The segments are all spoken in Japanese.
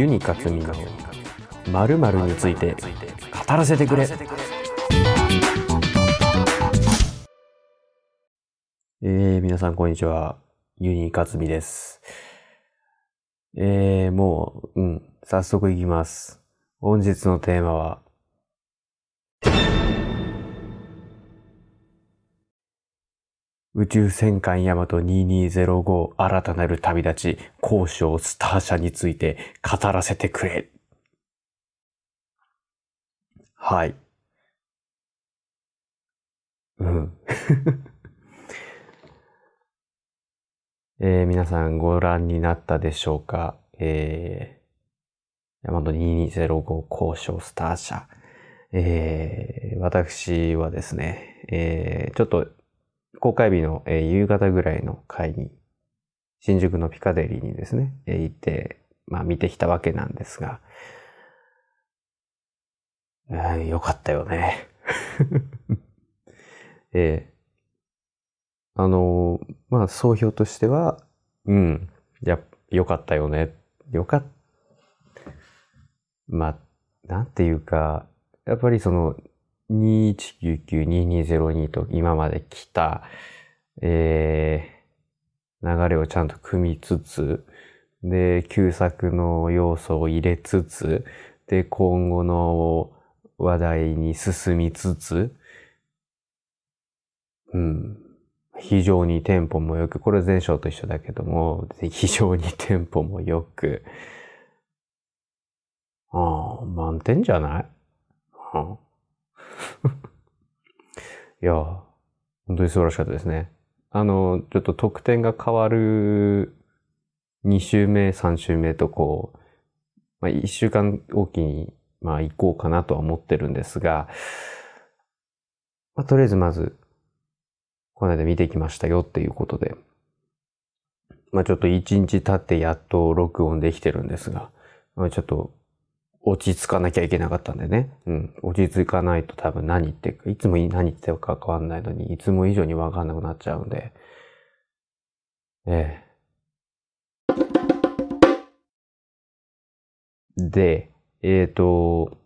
ユニカツミのまるについて語らせてくれ。えー、皆さんこんにちは。ユニカツミです。えー、もう、うん、早速いきます。本日のテーマは、宇宙戦艦ヤマト2205新たなる旅立ち交渉スター社について語らせてくれ。はい。うん。えー皆さんご覧になったでしょうか？えー、ヤマト2205交渉スター社。えー私はですね、えーちょっと公開日の、え夕方ぐらいの会に、新宿のピカデリーにですね、え行って、まあ見てきたわけなんですが、えーよかったよね。えーあのーまあ総評としては、うん、や、よかったよね。よかっ、まあ、なんていうか、やっぱりその、2199-2202と今まで来た、えー、流れをちゃんと組みつつ、で、旧作の要素を入れつつ、で、今後の話題に進みつつ、うん、非常にテンポも良く、これ前章と一緒だけども、非常にテンポも良く、ああ、満点じゃない？ああ。いや、本当に素晴らしかったですね。あの、ちょっと得点が変わる2週目、3週目とこう、まあ1週間おきに、まあ行こうかなとは思ってるんですが、まあとりあえずまず、この間見てきましたよっていうことで、まあちょっと1日経ってやっと録音できてるんですが、まあちょっと落ち着かなきゃいけなかったんでね。うん。落ち着かないと多分何言ってるか、いつも何言ってるか変わんないのに、いつも以上にわかんなくなっちゃうんで。ええ。で、えっ、と、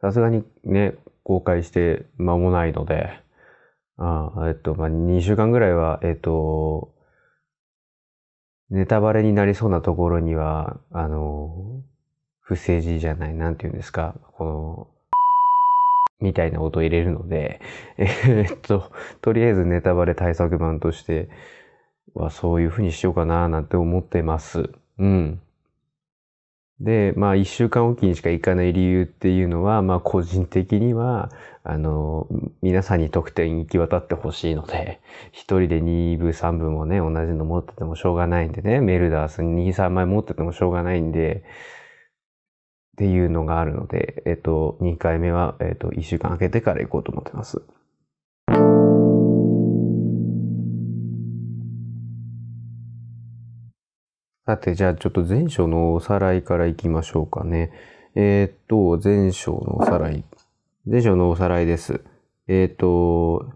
さすがにね、公開して間もないので、あえっと、まあ、2週間ぐらいは、えっと、ネタバレになりそうなところには、あの、不正字じゃない、なんて言うんですか、この、みたいな音を入れるので、えっと、とりあえずネタバレ対策版としてはそういう風にしようかななんて思ってます。うん。で、まあ一週間おきにしか行かない理由っていうのは、まあ個人的には、あの、皆さんに得点行き渡ってほしいので、一人で2部3部もね、同じの持っててもしょうがないんでね、メルダースに2、3枚持っててもしょうがないんで、っていうのがあるので、えっと、2回目は、えっと、1週間空けてから行こうと思ってます。さて、じゃあちょっと前章のおさらいから行きましょうかね。えーっと、前章のおさらい。前章のおさらいです。えーっと、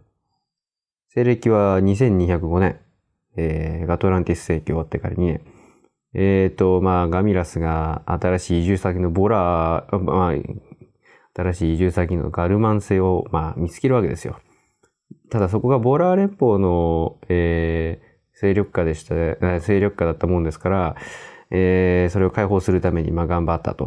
西暦は2205年。えーガトランティス世紀終わってから2年。えっ、と、まあ、ガミラスが新しい移住先のボラー、まあ、新しい移住先のガルマン星を、まあ、見つけるわけですよ。ただそこがボラー連邦の、えー勢力下でした、勢力下だったもんですから、えーそれを解放するために、まあ、頑張ったと。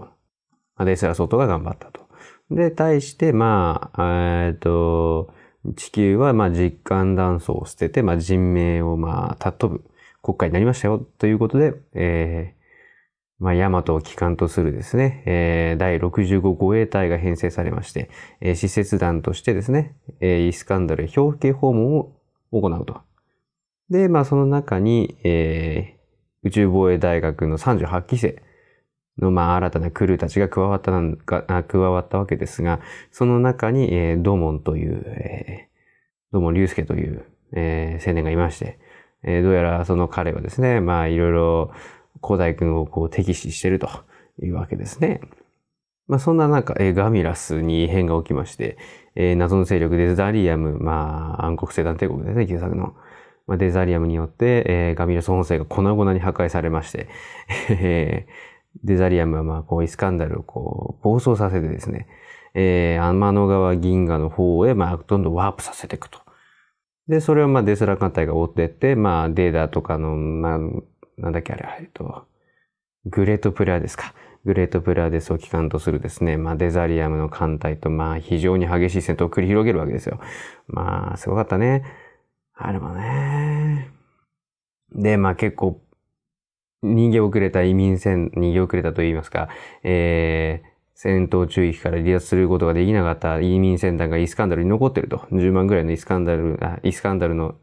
まあデスラソートが頑張ったと。で、対して、まあ、えっ、と、地球は、まあ、実感断層を捨てて、まあ、人命を、まあ、尊ぶ国家になりましたよ、ということで、えー、まあ、ヤマトを機関とするですね、えー、第65護衛隊が編成されまして、えー、施設団としてですね、えーイスカンダルへ表敬訪問を行うと。で、まあ、その中に、えー宇宙防衛大学の38期生の、まあ、新たなクルーたちが加わったなんか、加わったわけですが、その中に、えードモンという、えードモン竜介という、えー青年がいまして、えーどうやらその彼はですね、まあ、いろいろ、古代君をこう敵視してるというわけですね。まあ、そんな中、えーガミラスに異変が起きまして、えー謎の勢力デザリアム、まあ、暗黒星団帝国ですね、旧作の。まあ、デザリアムによって、えーガミラス本星が粉々に破壊されまして、えデザリアムはまあ、こう、イスカンダルをこう、暴走させてですね、えー、天の川銀河の方へ、まあ、どんどんワープさせていくと。で、それをまあ、デスラ艦隊が追ってって、まあ、データとかの、まあ、なんだっけあれ、えっと、グレートプレアですか。グレートプレアデスを機関とするですね、まあ、デザリアムの艦隊と、まあ、非常に激しい戦闘を繰り広げるわけですよ。まあ、すごかったね。あれもね。で、まあ結構、逃げ遅れた移民船、逃げ遅れたと言いますか、えー、戦闘中域から離脱することができなかった移民船団がイスカンダルに残ってると。10万ぐらいのイスカンダル、あイスカンダルの、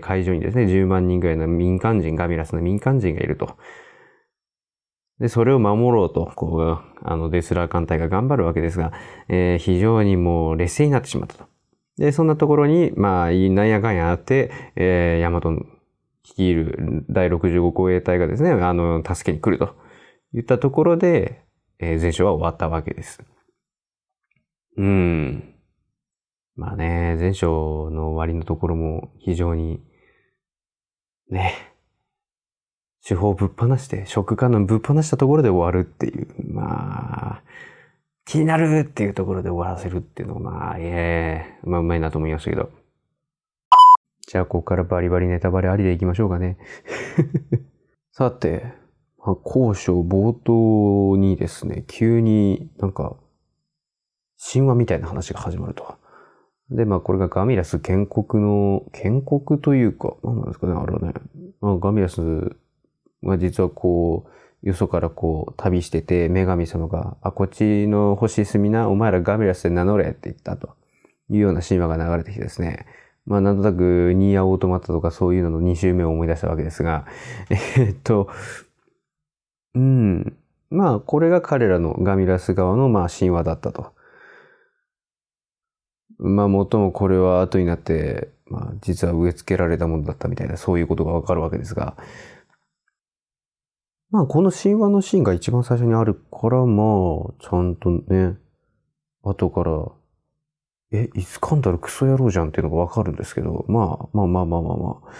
会場にですね、10万人ぐらいの民間人、ガミラスの民間人がいると。で、それを守ろうと、こう、あの、デスラー艦隊が頑張るわけですが、えー、非常にもう劣勢になってしまったと。で、そんなところに、まあ、なんやかんやあって、えー、ヤマト率いる第65公衛隊がですね、あの、助けに来ると言ったところで、えー、前哨は終わったわけです。うん。まあね、前哨の終わりのところも非常に、ね、手法をぶっ放して、食感のぶっ放したところで終わるっていう、まあ、気になるっていうところで終わらせるっていうのが、まあ、ええー、まあ、うまいなと思いましたけど。じゃあ、ここからバリバリネタバレありでいきましょうかね。さて、まあ、交渉冒頭にですね、急になんか、神話みたいな話が始まると。で、まあ、これがガミラス建国の、建国というか、何なんですかね、あれはね。まあ、ガミラスが実はこう、よそからこう、旅してて、女神様が、あ、こっちの星住みな、お前らガミラスで名乗れって言ったというような神話が流れてきてですね。まあ、なんとなく、ニーアオートマタとかそういうのの2周目を思い出したわけですが、え、っと、うん。まあ、これが彼らのガミラス側の、まあ、神話だったと。まあ、もともこれは後になって、まあ、実は植え付けられたものだったみたいな、そういうことがわかるわけですが、まあ、この神話のシーンが一番最初にあるから、まあ、ちゃんとね、後から、え、イスカンダルクソ野郎じゃんっていうのがわかるんですけど、まあ、まあまあまあまあまあ。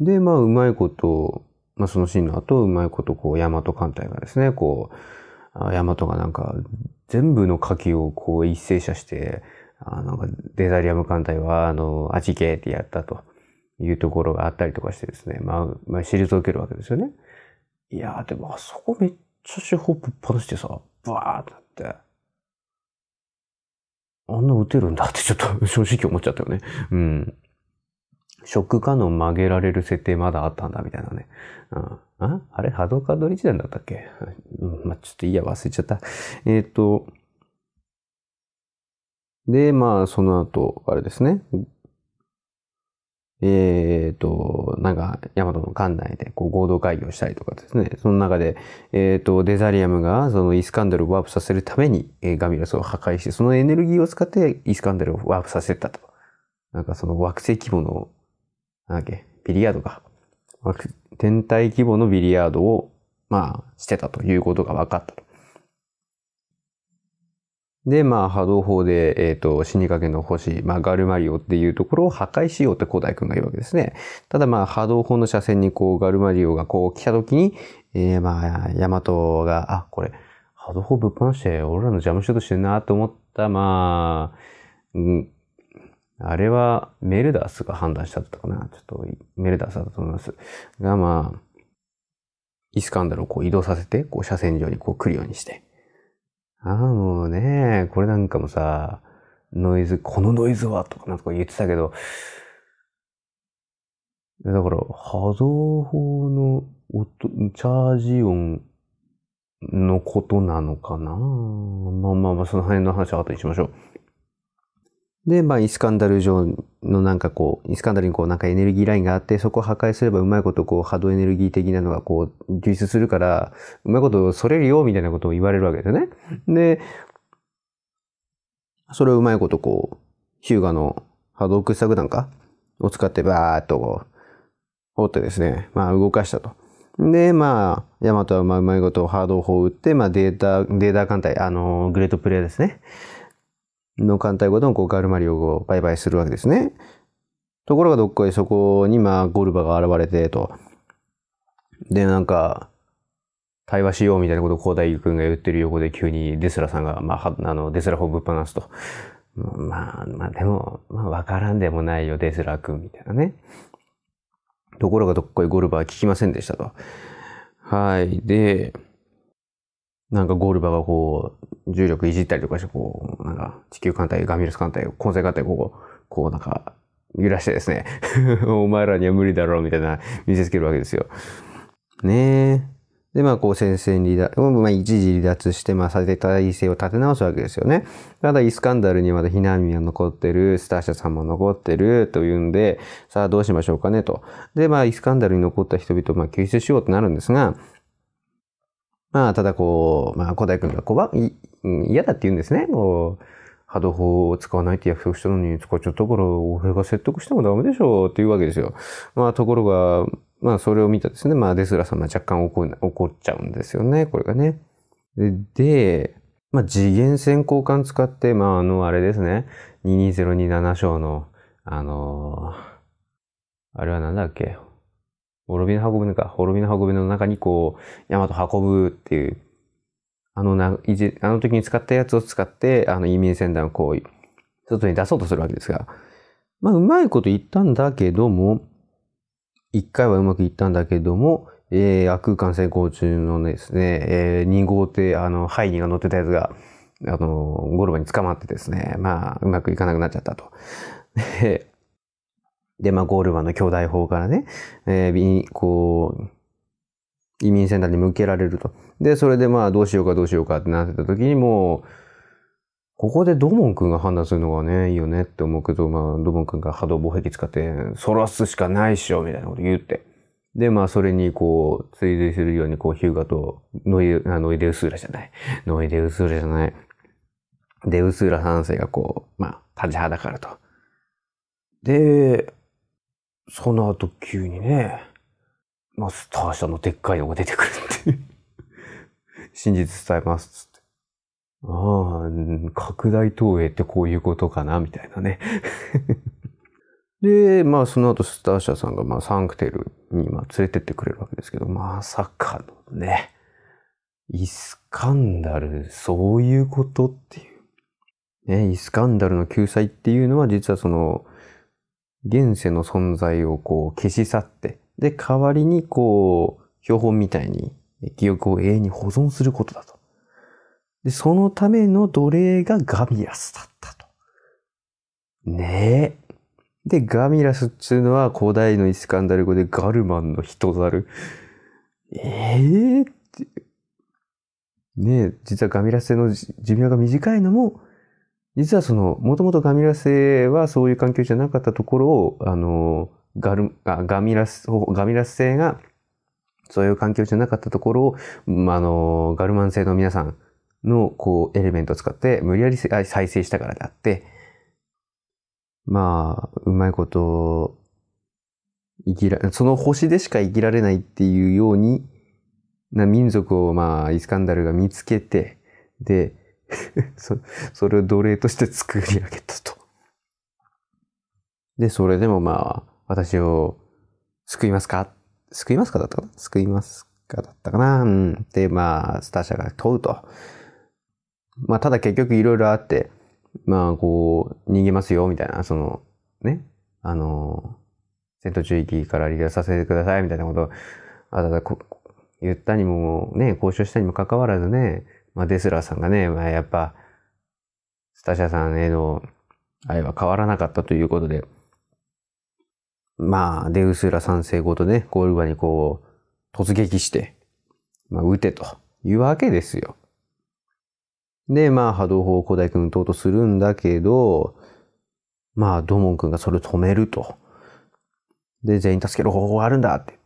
で、まあ、うまいこと、まあそのシーンの後、うまいこと、こう、ヤマト艦隊がですね、こう、ヤマトがなんか、全部の火器をこう一斉射して、あなんかデザリアム艦隊は、あの、あちけってやったというところがあったりとかしてですね、まあ、まあ、退けるわけですよね。いやでもあそこめっちゃ手法ぶっ放してさ、バーってなって、あんな撃てるんだってちょっと正直思っちゃったよね。うん。ショックカノン曲げられる設定まだあったんだみたいなね。うん、あ？あれ？ハドカードリ時代だったっけ？うん、まあ、ちょっといいや、忘れちゃった。えっ、ー、と、で、まあ、その後、あれですね。えっ、ー、と、なんか、ヤマトの館内でこう合同会議をしたりとかですね。その中で、えっ、ー、と、デザリアムがそのイスカンダルをワープさせるために、え、ガミラスを破壊して、そのエネルギーを使ってイスカンダルをワープさせたと。なんかその惑星規模の、なんだっけ、ビリヤードか。天体規模のビリヤードを、まあ、してたということが分かったと。で、まあ、波動砲で、えっ、ー、と、死にかけの星、まあ、ガルマリオっていうところを破壊しようって古代君が言うわけですね。ただ、まあ、波動砲の車線にこう、ガルマリオがこう来た時に、えー、まあ、ヤマトが、あ、これ、波動砲ぶっ放して、俺らの邪魔しようとしてるなと思った、まあ、うん、あれはメルダースが判断したったかな。ちょっとメルダースだと思います。が、まあ、イスカンダルをこう移動させて、こう車線上にこう来るようにして。ああ、もうね、これなんかもさ、ノイズ、このノイズはとかなんか言ってたけど、だから、波動砲の音、チャージ音のことなのかなまあまあまあ、その辺の話は後にしましょう。で、まあ、イスカンダル上のなんかこう、イスカンダルにこうなんかエネルギーラインがあって、そこを破壊すればうまいことこう波動エネルギー的なのがこう流出するから、うまいことそれるよみたいなことを言われるわけですよね。で、それをうまいことこう、ヒューガの波動掘削弾かを使ってバーっとこう、掘ってですね、まあ動かしたと。で、まあ、ヤマトはうまいことハード砲を打って、まあデータ、データ艦隊、あの、グレートプレイヤーですね。の艦隊ごとのこうガルマリオを売買するわけですね。ところがどっかでそこにまあゴルバが現れてと。で、なんか、対話しようみたいなことを広大君が言ってる横で急にデスラさんが、まあ、あの、デスラ法ぶっ放すと。まあ、まあでも、まあわからんでもないよ、デスラ君みたいなね。ところがどっこいゴルバー聞きませんでしたと。はい。で、なんかゴールバがこう、重力いじったりとかして、こう、なんか地球艦隊、ガミルス艦隊、混成艦隊、こう、こうなんか、揺らしてですね。お前らには無理だろう、みたいな見せつけるわけですよ。ねえ。で、まあ、こう、戦線離脱、まあ、一時離脱して、まあ、さて体制を立て直すわけですよね。ただ、イスカンダルにまだ避難民が残ってる、スターシャさんも残ってる、というんで、さあ、どうしましょうかね、と。で、まあ、イスカンダルに残った人々を、まあ、救出しようとなるんですが、まあ、ただ、こう、まあ、古代君が、こう、嫌だって言うんですね。こう、波動砲を使わないって約束したのに使っちゃったから、俺が説得してもダメでしょって言うわけですよ。まあ、ところが、まあ、それを見たですね、まあ、デスラさんは若干怒怒っちゃうんですよね、これがね。で、でまあ、次元先行管使って、まあ、あの、あれですね、22027章の、あのー、あれはなんだっけ、滅びの運びのか、滅びの運びの中にこう、ヤマト運ぶっていう、あのな、あの時に使ったやつを使って、あの移民船団をこう、外に出そうとするわけですが、まあ、うまいこと言ったんだけども、1回はうまくいったんだけども、えー、空間成功中のですね、えー、2号艇、あの、ハイニーが乗ってたやつが、あの、ゴルバに捕まってですね、まあ、うまくいかなくなっちゃったと。で、まあ、ゴールバの兄弟法からね、えー、こう、移民センターに向けられると。で、それでまあ、どうしようかどうしようかってなってた時にもう、ここでドモン君が判断するのがね、いいよねって思うけど、まあ、ドモン君が波動防壁使って、そらすしかないっしょ、みたいなこと言って。で、まあ、それにこう、追随するように、こう、ヒューガとノイ、ノイデウスーラじゃない。ノイデウスーラじゃない。デウスーラ三世がこう、まあ、立ちはだかると。で、その後急にね、まあ、スター社のでっかいのが出てくるって。真実伝えますつってああ、拡大投影ってこういうことかな、みたいなね。で、まあその後スターシャさんがまあサンクテルにまあ連れてってくれるわけですけど、まさかのね、イスカンダル、そういうことっていう。ね、イスカンダルの救済っていうのは実はその、現世の存在をこう消し去って、で、代わりにこう、標本みたいに記憶を永遠に保存することだと。で、そのための奴隷がガミラスだったと。ねえ。で、ガミラスっていうのは古代のイスカンダル語でガルマンの人猿。ええー、って。ねえ、実はガミラスの寿命が短いのも、実はその、もともとガミラスはそういう環境じゃなかったところを、あの、ガル、ガミラス、ガミラス星が、そういう環境じゃなかったところを、あの、ガルマン星の皆さん、の、こう、エレメントを使って無理やり再生したからであって、まあ、うまいこと、生きら、その星でしか生きられないっていうように、な民族をまあ、イスカンダルが見つけて、で、そそれを奴隷として作り上げたと。で、それでもまあ、私を救いますか？救いますかだったかな？救いますかだったかな？うん。で、まあ、スターシャが問うと。まあ、ただ結局いろいろあって、まあ、こう、逃げますよ、みたいな、その、ね、あの、戦闘中域から離脱させてください、みたいなことを、あただこ言ったにも、ね、交渉したにもかかわらずね、まあ、デスラーさんがね、まあ、やっぱ、スタシャさんへの愛は変わらなかったということで、まあ、デウスラ三世ごとね、ゴールバにこう、突撃して、まあ、撃てというわけですよ。で、まあ波動砲を古代君撃とうとするんだけど、まあドモン君がそれを止めると。で、全員助ける方法があるんだって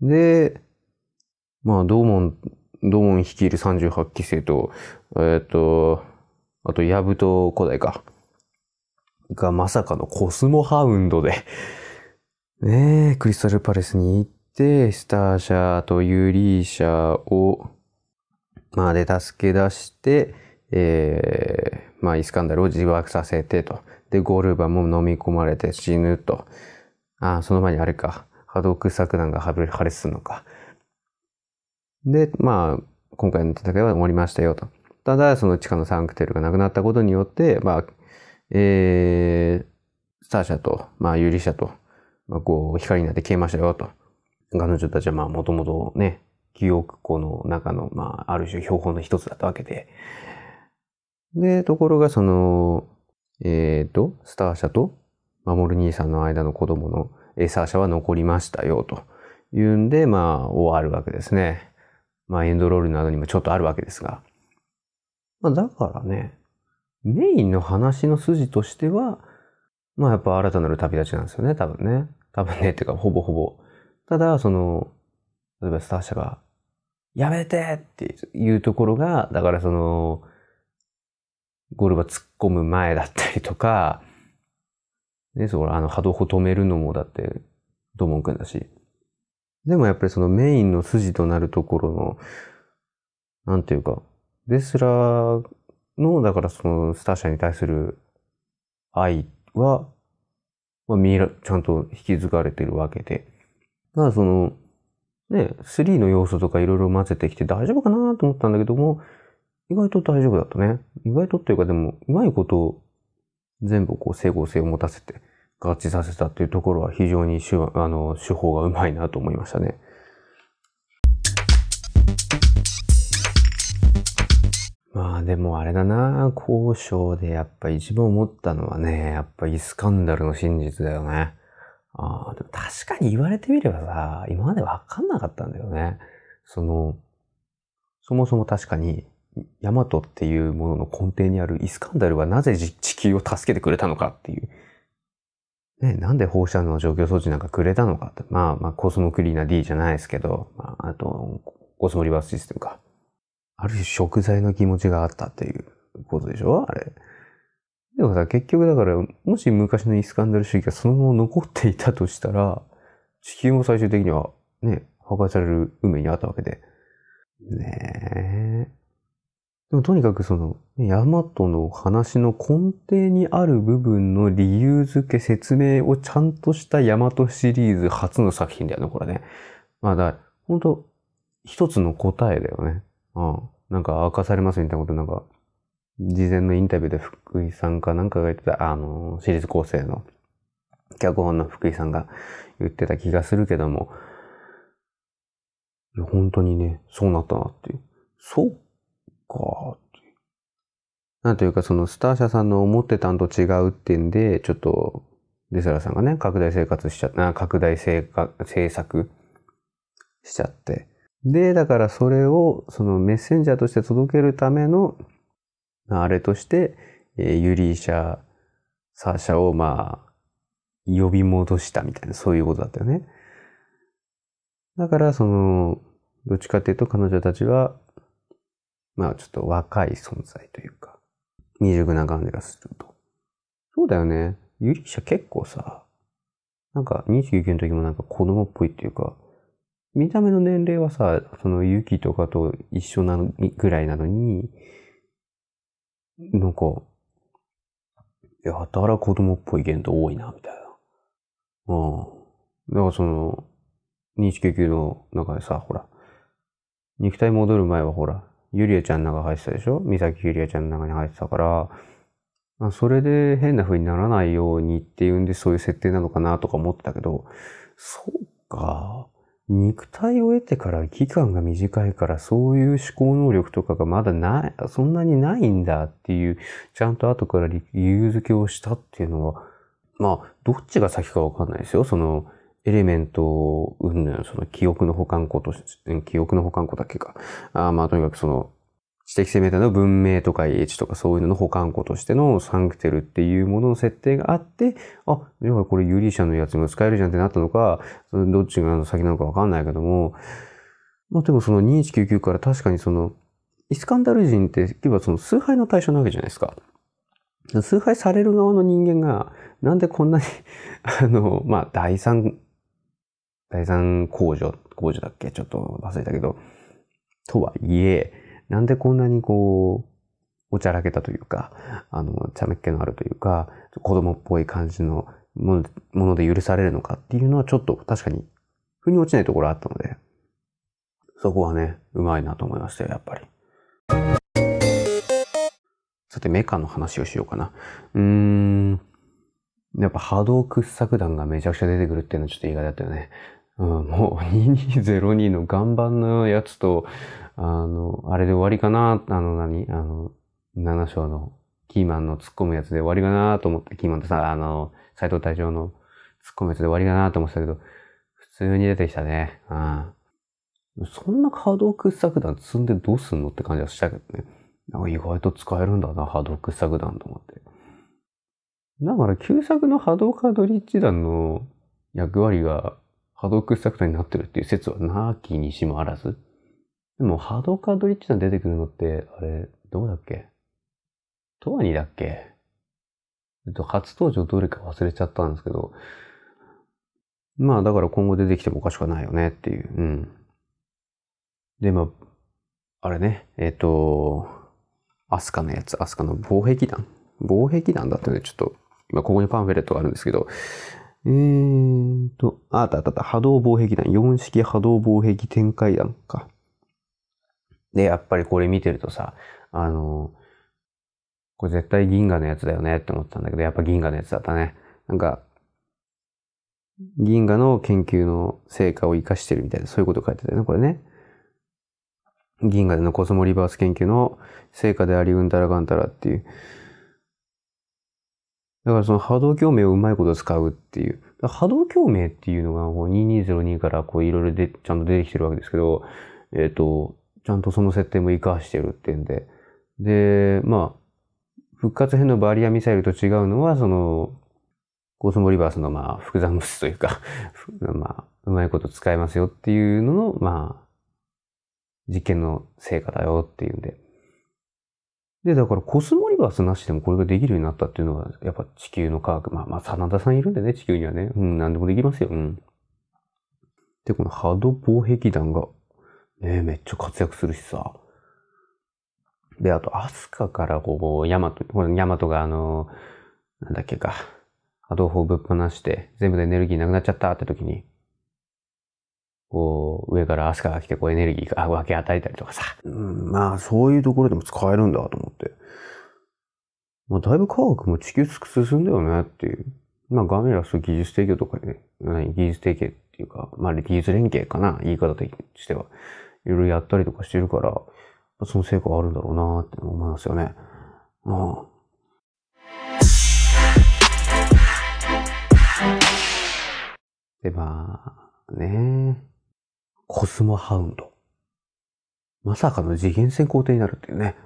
言って。で、まあドモン、ドモン率いる38期生と、えっ、と、あとヤブと古代か。がまさかのコスモハウンドでねえ、クリスタルパレスに行って、スターシャーとユーリーシャーをまあ、で、助け出して、えー、まあ、イスカンダルを自爆させてと。で、ゴルバも飲み込まれて死ぬと。あ、その前にあれか。波動作団が破裂するのか。で、まあ、今回の戦いは終わりましたよと。ただ、その地下のサンクテルがなくなったことによって、まあ、えー、スター社と、まあ、ユリ社と、まあ、こう、光になって消えましたよと。彼女たちは、まあ、もともとね、記憶庫の中の、まあ、ある種標本の一つだったわけで。で、ところが、その、えっ、ー、と、スター社と、守る兄さんの間の子供のサー社は残りましたよ、というんで、まあ、終わるわけですね。まあ、エンドロールなどにもちょっとあるわけですが。まあ、だからね、メインの話の筋としては、まあ、やっぱ新たなる旅立ちなんですよね、多分ね。多分ね、っていうか、ほぼほぼ。ただ、その、例えばスター社が、やめてっていうところが、だからその、ゴルバ突っ込む前だったりとか、ね、そこあの波動を止めるのもだって、ドモン君だし。でもやっぱりそのメインの筋となるところの、なんていうか、デスラーの、だからそのスター社に対する愛は、まあ、見えちゃんと引き継がれてるわけで。ただその、ね、3の要素とかいろいろ混ぜてきて大丈夫かなと思ったんだけども、意外と大丈夫だったね。意外とっていうかでも、うまいことを全部こう整合性を持たせて合致させたっていうところは非常に手あの手法がうまいなと思いましたね。まあでもあれだな、交渉でやっぱ一番思ったのはね、やっぱイスカンダルの真実だよね。ああ、でも確かに言われてみればさ、今までわかんなかったんだよね。その、そもそも確かにヤマトっていうものの根底にあるイスカンダルはなぜ地球を助けてくれたのかっていう。ね、なんで放射能除去装置なんかくれたのかって。まあ、まあ、コスモクリーナ D じゃないですけど、まあ、あと、コスモリバースシステムか。ある種食材の気持ちがあったっていうことでしょ？あれ。でもさ、結局だから、もし昔のイスカンダル主義がそのまま残っていたとしたら、地球も最終的にはね、破壊される運命にあったわけで。ねえ。でもとにかくその、ヤマトの話の根底にある部分の理由付け、説明をちゃんとしたヤマトシリーズ初の作品だよね、これね。まあだ、本当一つの答えだよね。うん。なんか明かされますみたいなことなんか、事前のインタビューで福井さんかなんかが言ってた、あの、シリーズ構成の脚本の福井さんが言ってた気がするけども、本当にね、そうなったなっていう。そうか。なんというか、そのスター社さんの思ってたんと違うってんで、ちょっと、デスラさんがね、拡大生活しちゃった、拡大政策しちゃって。で、だからそれを、そのメッセンジャーとして届けるための、あれとして、えー、ユリーシャ、サーシャを、まあ、呼び戻したみたいな、そういうことだったよね。だから、その、どっちかっていうと彼女たちは、まあちょっと若い存在というか、未熟な感じがすると。そうだよね。ユリシャ結構さ、なんか29の時もなんか子供っぽいっていうか、見た目の年齢はさ、そのユキとかと一緒なのにぐらいなのに、なんか、やたら子供っぽい言動多いな、みたいな。うん。だからその、299の中でさ、ほら、肉体戻る前はほら、ゆりあちゃんの中入ってたでしょ？三崎ゆりあちゃんの中に入ってたから、まあ、それで変な風にならないようにっていうんでそういう設定なのかなとか思ってたけど、そうか。肉体を得てから期間が短いからそういう思考能力とかがまだない、そんなにないんだっていう、ちゃんと後から理由付けをしたっていうのは、まあ、どっちが先かわかんないですよ。その、エレメントうんぬん、その記憶の保管庫として、記憶の保管庫だけか。あまあとにかくその、知的生命体の文明とか英知とかそういうのの保管庫としてのサンクテルっていうものの設定があって、あ、でもこれユリシャのやつにも使えるじゃんってなったのか、どっちが先なのかわかんないけども、まあでもその2199から確かにその、イスカンダル人って、要はその崇拝の対象なわけじゃないですか。崇拝される側の人間が、なんでこんなにあの、まあ、第三第三工場、工場だっけ？ちょっと忘れたけど、とはいえ、なんでこんなにこう、おちゃらけたというか、あの、茶目っ気のあるというか、子供っぽい感じのもので許されるのかっていうのはちょっと確かに腑に落ちないところあったので、そこはね、うまいなと思いましたよ、やっぱり。さて、メカの話をしようかな。うーん。やっぱ波動掘削弾がめちゃくちゃ出てくるっていうのはちょっと意外だったよね。うん、もう2202の岩盤のやつと、あの、あれで終わりかな、あの何、あの、7章のキーマンの突っ込むやつで終わりかなと思って、キーマンとさ、あの、斎藤隊長の突っ込むやつで終わりかなと思ってたけど、普通に出てきたね。うん。そんな波動掘削弾積んでどうすんのって感じはしたけどね。なんか意外と使えるんだな、波動掘削弾と思って。だから、旧作の波動カードリッジ弾の役割が波動掘削弾になってるっていう説はなきにしもあらず。でも、波動カードリッジ弾出てくるのって、あれ、どうだっけ？トワニだっけ？えっと、初登場どれか忘れちゃったんですけど、まあ、だから今後出てきてもおかしくないよねっていう。うん。で、まあ、あれね、えっ、と、アスカのやつ、アスカの防壁弾？防壁弾だったね、ちょっと、今ここにパンフレットがあるんですけど、えーと、あったあったあった、波動防壁弾、4式波動防壁展開弾か。で、やっぱりこれ見てるとさ、あの、これ絶対銀河のやつだよねって思ったんだけど、やっぱ銀河のやつだったね。なんか、銀河の研究の成果を活かしてるみたいな、そういうこと書いてたよね、これね。銀河でのコスモリバース研究の成果であり、うんたらかんたらっていう。だからその波動共鳴をうまいこと使うっていう。波動共鳴っていうのが2202からこういろいろでちゃんと出てきてるわけですけど、えっ、ー、と、ちゃんとその設定も活かしてるっていうんで。で、まあ、復活編のバリアミサイルと違うのは、その、コスモリバースのまあ複雑物質というか まあ、うまいこと使えますよっていうのの、まあ、実験の成果だよっていうんで。で、だからコスモリバースなしでもこれができるようになったっていうのは、やっぱ地球の科学。まあまあ、真田さんいるんでね、地球にはね。うん、何でもできますよ。うん。で、この波動防壁弾が、ね、めっちゃ活躍するしさ。で、あと、アスカからこう、ヤマト、これヤマトがあの、なんだっけか、波動砲ぶっ放して、全部でエネルギーなくなっちゃったって時に、こう、上からアスカが来て、こうエネルギーが分け与えたりとかさ。うん、まあ、そういうところでも使えるんだと思って。まあ、だいぶ科学も地球つく進んだよねっていう。まあ、ガメラス技術提供とかね、技術提携っていうか、まあ、技術連携かな、言い方としては。いろいろやったりとかしてるから、その成果があるんだろうなって思いますよね。うん。で、まあ、ねコスモハウンド。まさかの次元戦皇帝になるっていうね。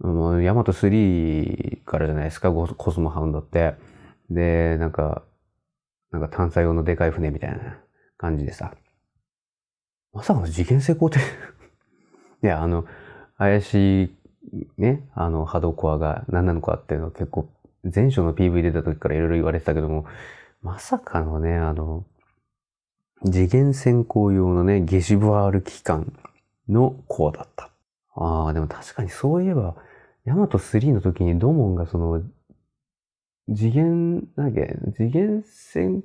もう、ヤマト3からじゃないですか、コスモハウンドって。で、なんか、なんか探査用のでかい船みたいな感じでさ。まさかの次元成功っていや、あの、怪しい、ね、あの、波動コアが何なのかっていうのは結構、前書の PV 出た時からいろいろ言われてたけども、まさかのね、あの、次元先行用のね、ゲシュバール機関のコアだった。ああ、でも確かにそういえば、ヤマト3の時にドモンがその、次元、なんだっけ、次元先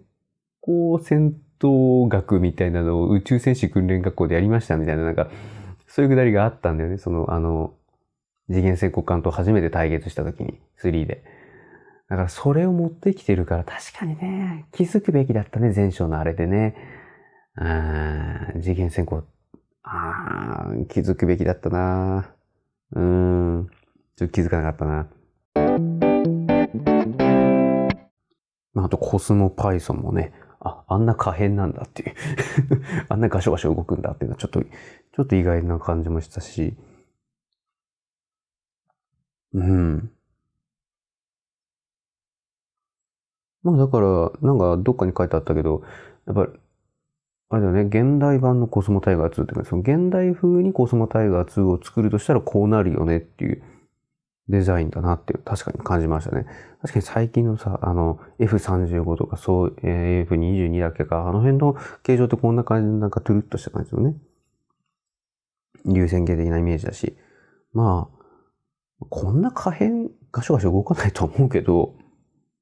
行戦闘学みたいなのを宇宙戦士訓練学校でやりましたみたいな、なんか、そういうくだりがあったんだよね。その、あの、次元先行艦と初めて対決した時に、3で。だからそれを持ってきてるから確かにね、気づくべきだったね、前章のあれでね。次元先行。ああ、気づくべきだったな。うん。ちょっと気づかなかったな。あ、あとコスモパイソンもね、あ、あんな可変なんだっていう あんなガショガショ動くんだっていうのはちょっと、ちょっと意外な感じもしたし。うん。まあだから、なんかどっかに書いてあったけど、やっぱりあれだよね、現代版のコスモタイガー2ってか、その現代風にコスモタイガー2を作るとしたらこうなるよねっていうデザインだなっていう、確かに感じましたね。確かに最近のさ、あの、F35 とかそう、えー、F22 だっけか、あの辺の形状ってこんな感じでなんかトゥルッとした感じのね、流線形的なイメージだし、まあ、こんな可変、ガショガショ動かないと思うけど、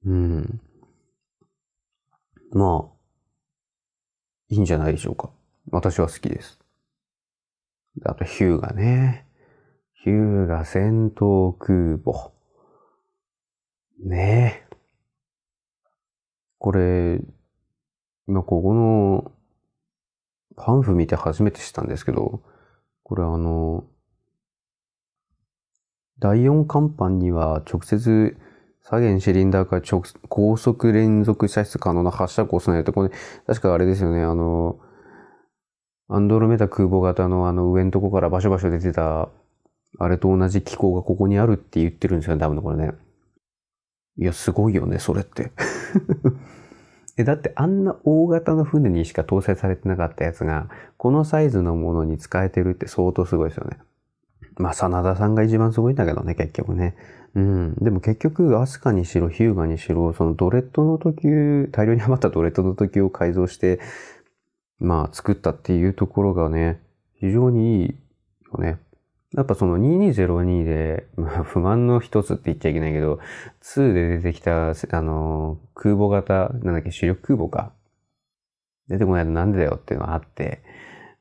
うん。まあ、いいんじゃないでしょうか。私は好きです。あと、ヒューガね。ヒューガ戦闘空母。ねえ。これ、今ここのパンフ見て初めて知ったんですけど、これあの、第4甲板には直接左舷シリンダーから直高速連続射出可能な発射口を備えると、これ、確かあれですよね、あの、アンドロメダ空母型のあの上のとこからバシャバシャ出てた、あれと同じ機構がここにあるって言ってるんですよね、多分これね。いや、すごいよね、それって。え、だってあんな大型の船にしか搭載されてなかったやつが、このサイズのものに使えてるって相当すごいですよね。まあ、真田さんが一番すごいんだけどね、結局ね。うん。でも結局、アスカにしろ、ヒューガにしろ、そのドレッドの時、大量に余ったドレッドの時を改造して、まあ、作ったっていうところがね、非常にいいよね。やっぱその2202で、まあ、不満の一つって言っちゃいけないけど、2で出てきた、あの、空母型、なんだっけ、主力空母か。出てこないのなんでだよっていうのがあって、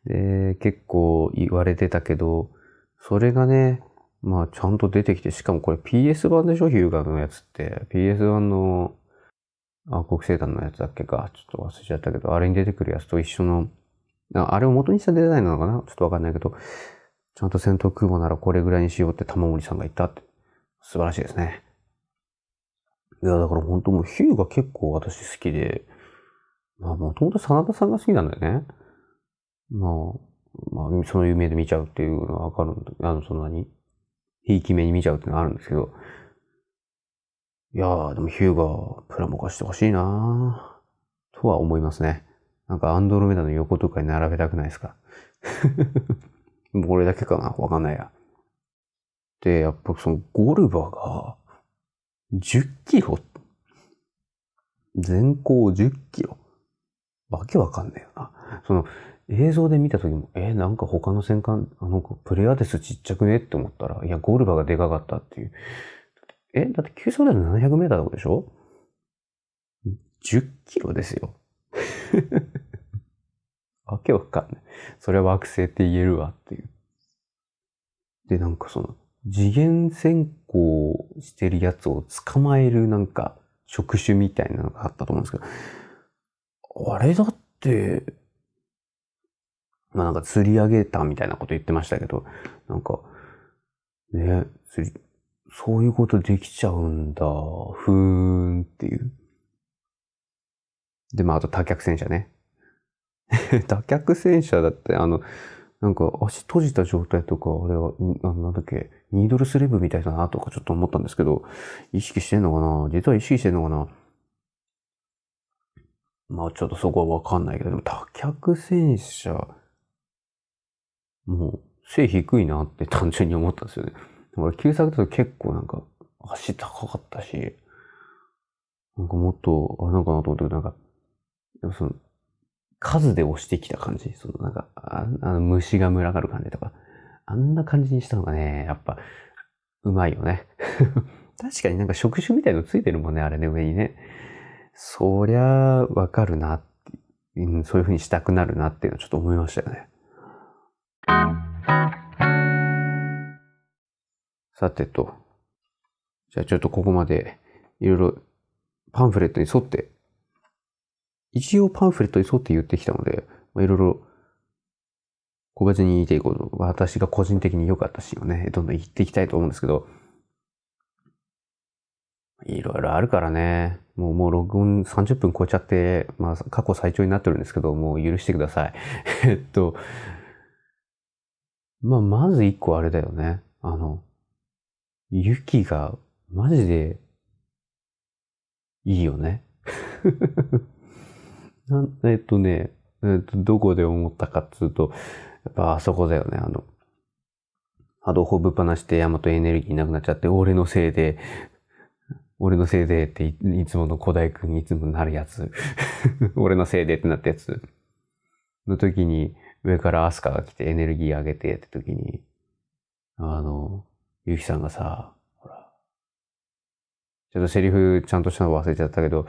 で、結構言われてたけど、それがね、まあちゃんと出てきて、しかもこれ PS 版でしょ？ヒューガーのやつって。PS 版の暗黒星団のやつだっけか。ちょっと忘れちゃったけど、あれに出てくるやつと一緒の、あれを元にしたデザインなのかな？ちょっとわかんないけど、ちゃんと戦闘空母ならこれぐらいにしようって玉森さんが言ったって。素晴らしいですね。いや、だから本当もうヒューが結構私好きで、まあもともと真田さんが好きなんだよね。まあ、まあ、その夢で見ちゃうっていうのはわかるんだあの、そんなに、ひいき目に見ちゃうっていうのはあるんですけど、いやー、でもヒューがプラモ化してほしいなーとは思いますね。なんかアンドロメダの横とかに並べたくないですか？これだけかな？わかんないや。で、やっぱそのゴルバが10キロ？全高10キロ？わけわかんないよな。その映像で見た時も、えー、なんか他の戦艦、あの、プレアデスちっちゃくねって思ったら、いや、ゴルバがでかかったっていう。え、だって急速で700メーターとかでしょ ?10 キロですよ。わけわかんない。それは惑星って言えるわっていう。で、なんかその、次元先行してるやつを捕まえるなんか触手みたいなのがあったと思うんですけど、あれだって、まあなんか釣り上げたみたいなこと言ってましたけど、なんか、ね、釣り、そういうことできちゃうんだ、ふーんっていう。で、まああと多脚戦車ね。多脚戦車だって、あの、なんか足閉じた状態とか、あれは、あのなんだっけ、ニードルスレブみたいだなとかちょっと思ったんですけど、意識してんのかな？実は意識してんのかな？まあちょっとそこはわかんないけど、でも多脚戦車、もう背低いなって 単純に思ったんですよね。俺、旧作だと結構なんか足高かったし、なんかもっと、あれなんかなと思ったけど、なんか、その、数で押してきた感じ。そのなんか、ああの虫が群がる感じとか。あんな感じにしたのがね、やっぱ、うまいよね。確かになんか触手みたいのついてるもんね、あれね、上にね。そりゃ、わかるなって、うん、そういう風にしたくなるなっていうのはちょっと思いましたよね。さてと。じゃあちょっとここまで、いろいろパンフレットに沿って一応パンフレットに沿って言ってきたので、いろいろ個別に言いたいこと、私が個人的に良かったシーンをね、どんどん言っていきたいと思うんですけど、いろいろあるからね、もうもう録音30分超えちゃって、まあ過去最長になってるんですけど、もう許してください。えっと、まあまず一個あれだよね。あの、雪がマジでいいよね。えっとね、えっと、どこで思ったかっつうと、やっぱあそこだよね、あの、波動砲ぶっ放してヤマトエネルギーなくなっちゃって、俺のせいで、俺のせいでっていつもの古代君いつもなるやつ。俺のせいでってなったやつ。の時に上からアスカが来てエネルギー上げてって時に、あの、ゆきさんがさ、ほら、ちょっとセリフちゃんとしたの忘れちゃったけど、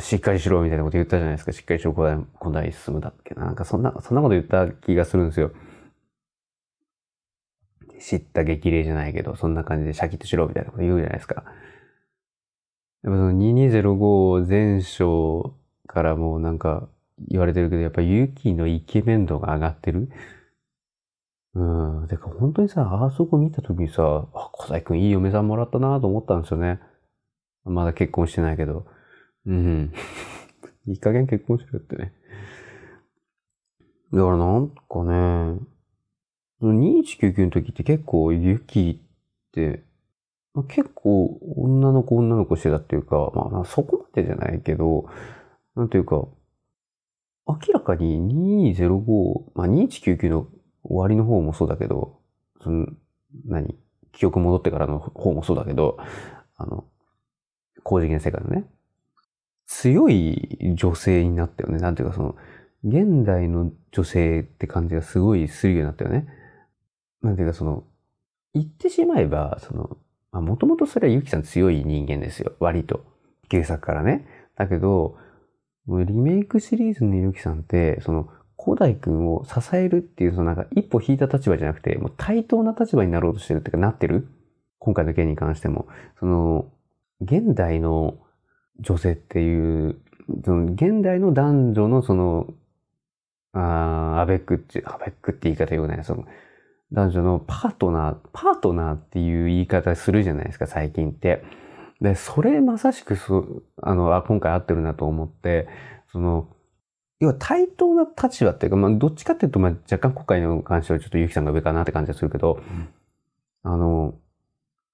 しっかりしろみたいなこと言ったじゃないですか。しっかりしろ、古代、古代進むだっけな。なんかそんな、そんなこと言った気がするんですよ。知った激励じゃないけど、そんな感じでシャキッとしろみたいなこと言うじゃないですか。やっぱその2205前章からもうなんか言われてるけど、やっぱりユキのイケメン度が上がってる？うん。てか本当にさ、あそこ見た時にさ、あ、小細くんいい嫁さんもらったなと思ったんですよね。まだ結婚してないけど。うん。いい加減結婚しろってね。だからなんかね、2199の時って結構ユキって、まあ、結構女の子女の子してたっていうか、まあ、まあそこまでじゃないけど、なんていうか、明らかに2205、まあ2199の終わりの方もそうだけど、その、何記憶戻ってからの方もそうだけど、あの、高次元世界のね、強い女性になったよね。なんていうかその、現代の女性って感じがすごいするようになったよね。なんていうかその、言ってしまえば、その、まもともとそれはゆきさん強い人間ですよ。割と。原作からね。だけど、リメイクシリーズのゆきさんって、その、古代くんを支えるっていう、そのなんか一歩引いた立場じゃなくて、もう対等な立場になろうとしてるっていうか、なってる？今回の件に関しても。その、現代の女性っていう、その現代の男女のその、あアベックって、アベックって言い方よくない、その、男女のパートナー、パートナーっていう言い方するじゃないですか、最近って。で、それまさしくそ、あの、あ、今回合ってるなと思って、その、要は対等な立場っていうか、まあ、どっちかっていうと、まあ、若干今回の関してはちょっとゆきさんが上かなって感じがするけど、うん、あの、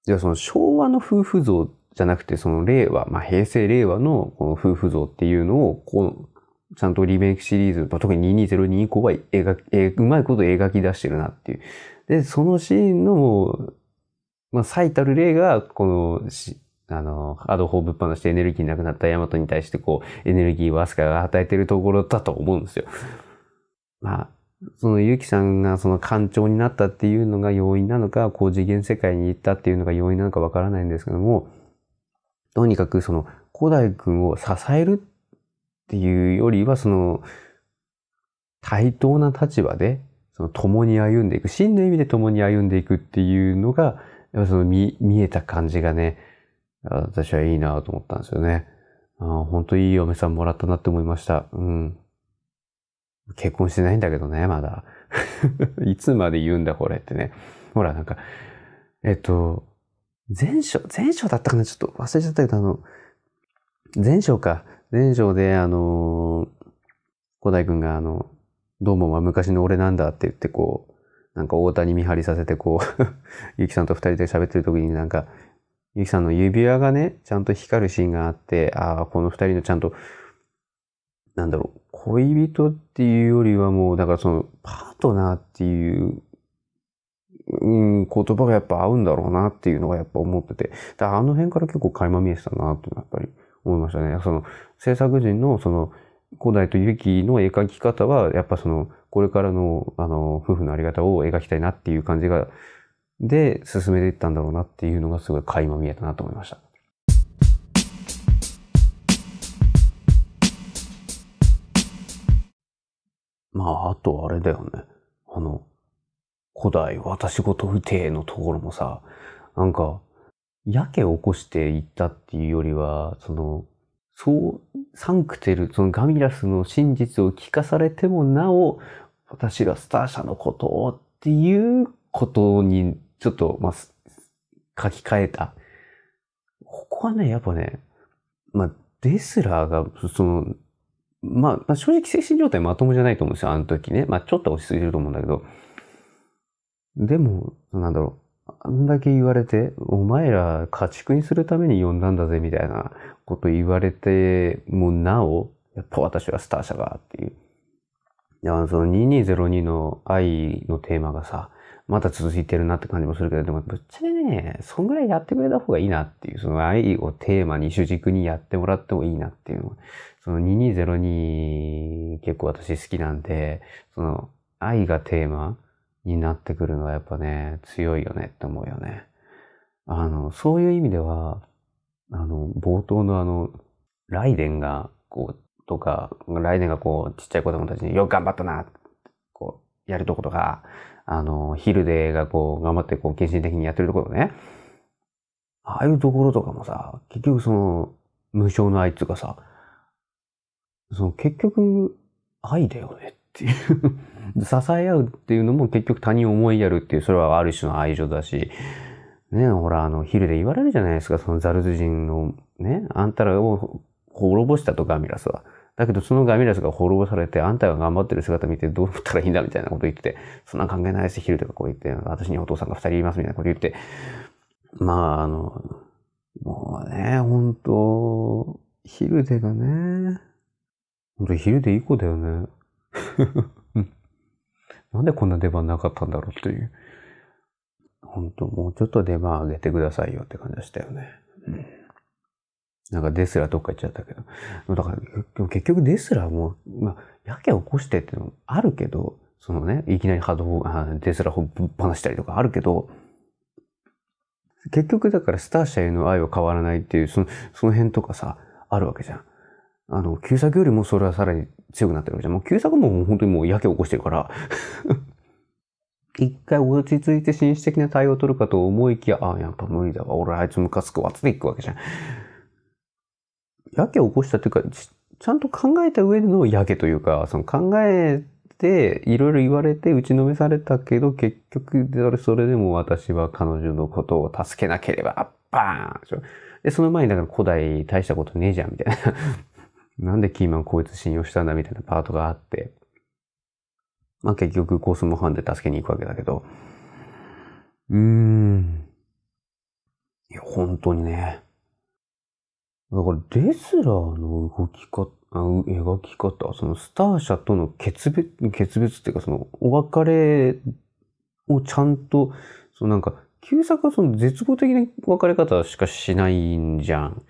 いや、その昭和の夫婦像じゃなくて、その令和、まあ、平成令和のこの夫婦像っていうのを、こう、ちゃんとリメイクシリーズ、特に2202以降は描き、えうまいこと描き出してるなっていう。で、そのシーンの、まあ、最たる例が、この、あの、アドホーぶっ放してエネルギーなくなったヤマトに対してこう、エネルギーをアスカが与えてるところだと思うんですよ。まあ、そのユキさんがその艦長になったっていうのが要因なのか、高次元世界に行ったっていうのが要因なのかわからないんですけども、とにかくその古代君を支えるっていうよりは、その、対等な立場で、その共に歩んでいく、真の意味で共に歩んでいくっていうのが、やっぱその見、見えた感じがね、私はいいなと思ったんですよね。あ本当いい嫁さんもらったなって思いました。うん。結婚してないんだけどね、まだ。いつまで言うんだ、これってね。ほら、なんか、えっと、前章、前章だったかなちょっと忘れちゃったけど、あの、前章か。前章で、あの古代くんが、あの、どうもは昔の俺なんだって言ってこう、なんか大谷見張りさせてこう ゆきさんと二人で喋ってる時になんか、ゆきさんの指輪がね、ちゃんと光るシーンがあって、ああ、この二人のちゃんと、なんだろう、恋人っていうよりはもう、だからその、パートナーっていう、うん、言葉がやっぱ合うんだろうなっていうのがやっぱ思ってて、だあの辺から結構垣間見えてたなってやっぱり思いましたね。その、制作人のその、古代とユキの描き方は、やっぱその、これからの、あの、夫婦のあり方を描きたいなっていう感じが、で、進めていったんだろうなっていうのがすごい垣間見えたなと思いました。まあ、あとあれだよね。あの、古代私事不定のところもさ、なんか、やけ起こしていったっていうよりは、その、そう、サンクテル、そのガミラスの真実を聞かされてもなお、私がスター社のことをっていうことに、ちょっと、まあ、書き換えた。ここはね、やっぱね、まあ、デスラーが、その、まあ、まあ、正直精神状態まともじゃないと思うんですよ、あの時ね。まあ、ちょっと落ち着いてると思うんだけど。でも、なんだろう。あんだけ言われて、お前ら家畜にするために呼んだんだぜみたいなこと言われて、もうなお、やっぱ私はスター社がっていう。いや、その2202の愛のテーマがさ、また続いてるなって感じもするけど、でもぶっちゃけね、そんぐらいやってくれた方がいいなっていう、その愛をテーマに主軸にやってもらってもいいなっていうのその2202結構私好きなんで、その愛がテーマになってくるのはやっぱね、強いよねって思うよね。あの、そういう意味では、あの、冒頭のあの、ライデンが、こう、とか、ライデンがこう、ちっちゃい子供たちによく頑張ったな、こう、やるとことか、あの、ヒルデがこう、頑張ってこう、献身的にやってるところね。ああいうところとかもさ、結局その、無償の愛っていうかさ、その結局、愛だよねっていう 支え合うっていうのも結局他人を思いやるっていう、それはある種の愛情だし、ねほら、あの、ヒルで言われるじゃないですか、そのザルズ人の、ね、あんたらを滅ぼしたとガミラスは。だけどそのガミラスが滅ぼされて、あんたが頑張ってる姿見てどう思ったらいいんだみたいなこと言って、そんな関係ないし、ヒルとかこう言って、私にお父さんが二人いますみたいなこと言って、まあ、あの、もうね、本当ヒルデがね、本当ヒルデいい子だよね。なんでこんな出番なかったんだろうっていう。本当もうちょっと出番上げてくださいよって感じでしたよね。うん、なんかデスラどっか行っちゃったけど。だから結局デスラも、まあ、やけ起こしてってのもあるけど、そのね、いきなり波動、デスラをぶっ放したりとかあるけど、結局だからスター社への愛は変わらないっていう、その、その辺とかさ、あるわけじゃん。あの、旧作よりもそれはさらに強くなってるわけじゃん。もう旧作も本当にもうやけ起こしてるから 一回落ち着いて紳士的な対応を取るかと思いきや、ああ、やっぱ無理だわ。俺あいつムカつくわ。つっていくわけじゃん。やけを起こしたっていうか、ちゃんと考えた上でのやけというか、その考えて、いろいろ言われて打ちのめされたけど、結局、それでも私は彼女のことを助けなければ、バーンで、その前にだから古代大したことねえじゃん、みたいな。なんでキーマンこいつ信用したんだ、みたいなパートがあって。まあ結局コースモハンで助けに行くわけだけど。うーん。いや、本当にね。だからデスラーの動き方、描き方、そのスター社との決別、決別っていうかそのお別れをちゃんと、そのなんか、旧作はその絶望的な別れ方しかしないんじゃん。